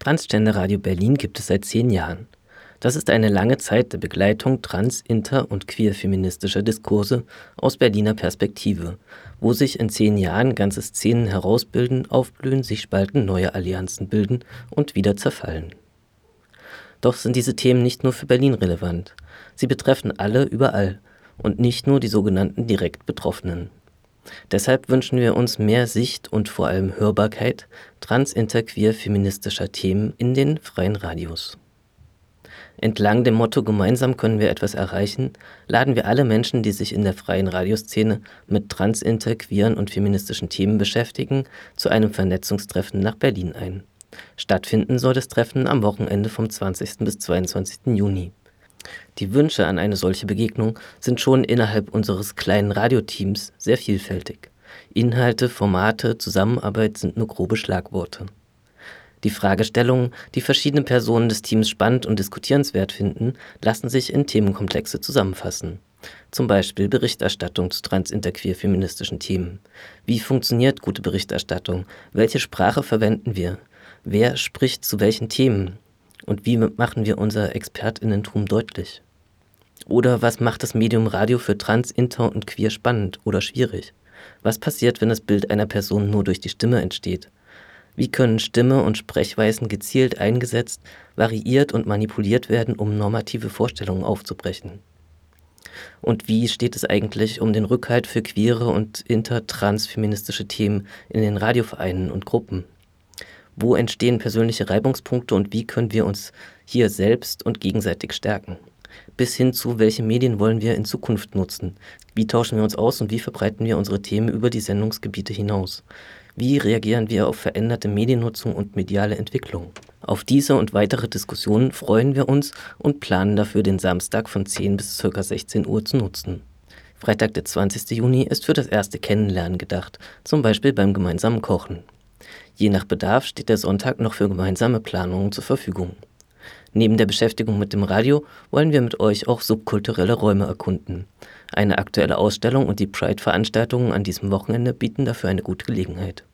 Transgender Radio Berlin gibt es seit zehn Jahren. Das ist eine lange Zeit der Begleitung trans-, inter- und queer-feministischer Diskurse aus Berliner Perspektive, wo sich in zehn Jahren ganze Szenen herausbilden, aufblühen, sich spalten, neue Allianzen bilden und wieder zerfallen. Doch sind diese Themen nicht nur für Berlin relevant. Sie betreffen alle überall und nicht nur die sogenannten direkt Betroffenen. Deshalb wünschen wir uns mehr Sicht und vor allem Hörbarkeit trans-, inter-, queer-, feministischer Themen in den freien Radios. Entlang dem Motto Gemeinsam können wir etwas erreichen, laden wir alle Menschen, die sich in der freien Radioszene mit trans-, inter-, queeren und feministischen Themen beschäftigen, zu einem Vernetzungstreffen nach Berlin ein. Stattfinden soll das Treffen am Wochenende vom 20. bis 22. Juni. Die Wünsche an eine solche Begegnung sind schon innerhalb unseres kleinen Radioteams sehr vielfältig. Inhalte, Formate, Zusammenarbeit sind nur grobe Schlagworte. Die Fragestellungen, die verschiedene Personen des Teams spannend und diskutierenswert finden, lassen sich in Themenkomplexe zusammenfassen. Zum Beispiel Berichterstattung zu trans-interqueer-feministischen Themen. Wie funktioniert gute Berichterstattung? Welche Sprache verwenden wir? Wer spricht zu welchen Themen? Und wie machen wir unser ExpertInnentum deutlich? Oder was macht das Medium Radio für trans, inter und queer spannend oder schwierig? Was passiert, wenn das Bild einer Person nur durch die Stimme entsteht? Wie können Stimme und Sprechweisen gezielt eingesetzt, variiert und manipuliert werden, um normative Vorstellungen aufzubrechen? Und wie steht es eigentlich um den Rückhalt für queere und intertransfeministische Themen in den Radiovereinen und Gruppen? Wo entstehen persönliche Reibungspunkte und wie können wir uns hier selbst und gegenseitig stärken? Bis hin zu, welche Medien wollen wir in Zukunft nutzen? Wie tauschen wir uns aus und wie verbreiten wir unsere Themen über die Sendungsgebiete hinaus? Wie reagieren wir auf veränderte Mediennutzung und mediale Entwicklung? Auf diese und weitere Diskussionen freuen wir uns und planen dafür den Samstag von 10 bis ca. 16 Uhr zu nutzen. Freitag, der 20. Juni, ist für das erste Kennenlernen gedacht, zum Beispiel beim gemeinsamen Kochen. Je nach Bedarf steht der Sonntag noch für gemeinsame Planungen zur Verfügung. Neben der Beschäftigung mit dem Radio wollen wir mit euch auch subkulturelle Räume erkunden. Eine aktuelle Ausstellung und die Pride-Veranstaltungen an diesem Wochenende bieten dafür eine gute Gelegenheit.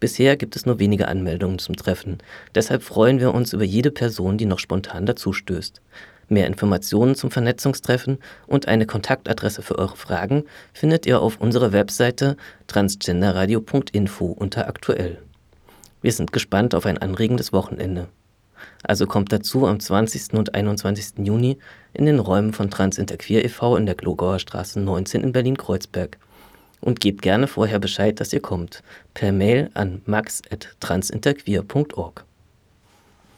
Bisher gibt es nur wenige Anmeldungen zum Treffen. Deshalb freuen wir uns über jede Person, die noch spontan dazustößt. Mehr Informationen zum Vernetzungstreffen und eine Kontaktadresse für eure Fragen findet ihr auf unserer Webseite transgenderradio.info unter aktuell. Wir sind gespannt auf ein anregendes Wochenende. Also kommt dazu am 20. und 21. Juni in den Räumen von Transinterqueer e.V. in der Glogauer Straße 19 in Berlin-Kreuzberg und gebt gerne vorher Bescheid, dass ihr kommt, per Mail an max.transinterqueer.org.